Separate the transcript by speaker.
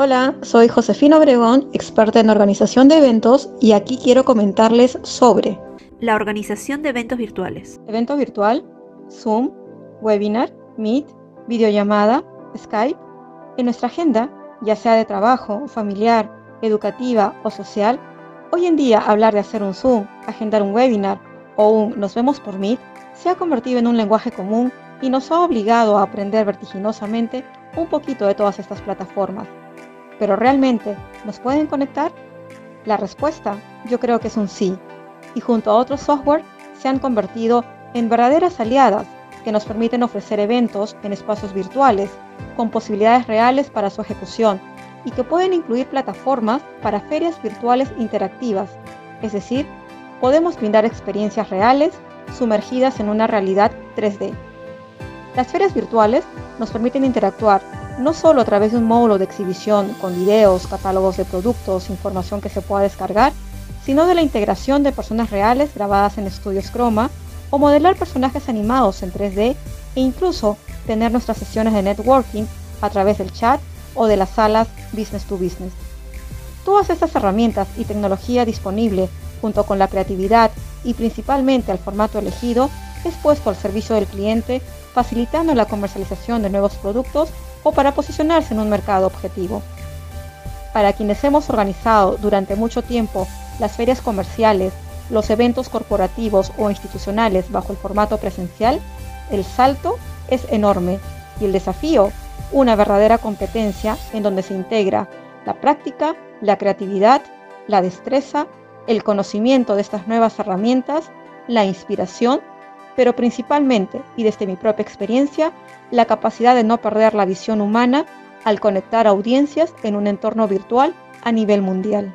Speaker 1: Hola, soy Josefina Obregón, experta en organización de eventos y aquí quiero comentarles sobre
Speaker 2: la organización de eventos virtuales.
Speaker 1: Evento virtual, Zoom, webinar, Meet, videollamada, Skype. En nuestra agenda, ya sea de trabajo, familiar, educativa o social, hoy en día hablar de hacer un Zoom, agendar un webinar o un nos vemos por Meet se ha convertido en un lenguaje común y nos ha obligado a aprender vertiginosamente un poquito de todas estas plataformas. Pero realmente, ¿nos pueden conectar? La respuesta yo creo que es un sí, y junto a otros software se han convertido en verdaderas aliadas que nos permiten ofrecer eventos en espacios virtuales con posibilidades reales para su ejecución y que pueden incluir plataformas para ferias virtuales interactivas, es decir, podemos brindar experiencias reales sumergidas en una realidad 3D. Las ferias virtuales nos permiten interactuar no solo a través de un módulo de exhibición con videos, catálogos de productos, información que se pueda descargar, sino de la integración de personas reales grabadas en estudios Chroma o modelar personajes animados en 3D e incluso tener nuestras sesiones de networking a través del chat o de las salas business to business. Todas estas herramientas y tecnología disponible junto con la creatividad y principalmente al formato elegido es puesto al servicio del cliente facilitando la comercialización de nuevos productos o para posicionarse en un mercado objetivo. Para quienes hemos organizado durante mucho tiempo las ferias comerciales, los eventos corporativos o institucionales bajo el formato presencial, el salto es enorme y el desafío una verdadera competencia en donde se integra la práctica, la creatividad, la destreza, el conocimiento de estas nuevas herramientas, la inspiración pero principalmente, y desde mi propia experiencia, la capacidad de no perder la visión humana al conectar audiencias en un entorno virtual a nivel mundial.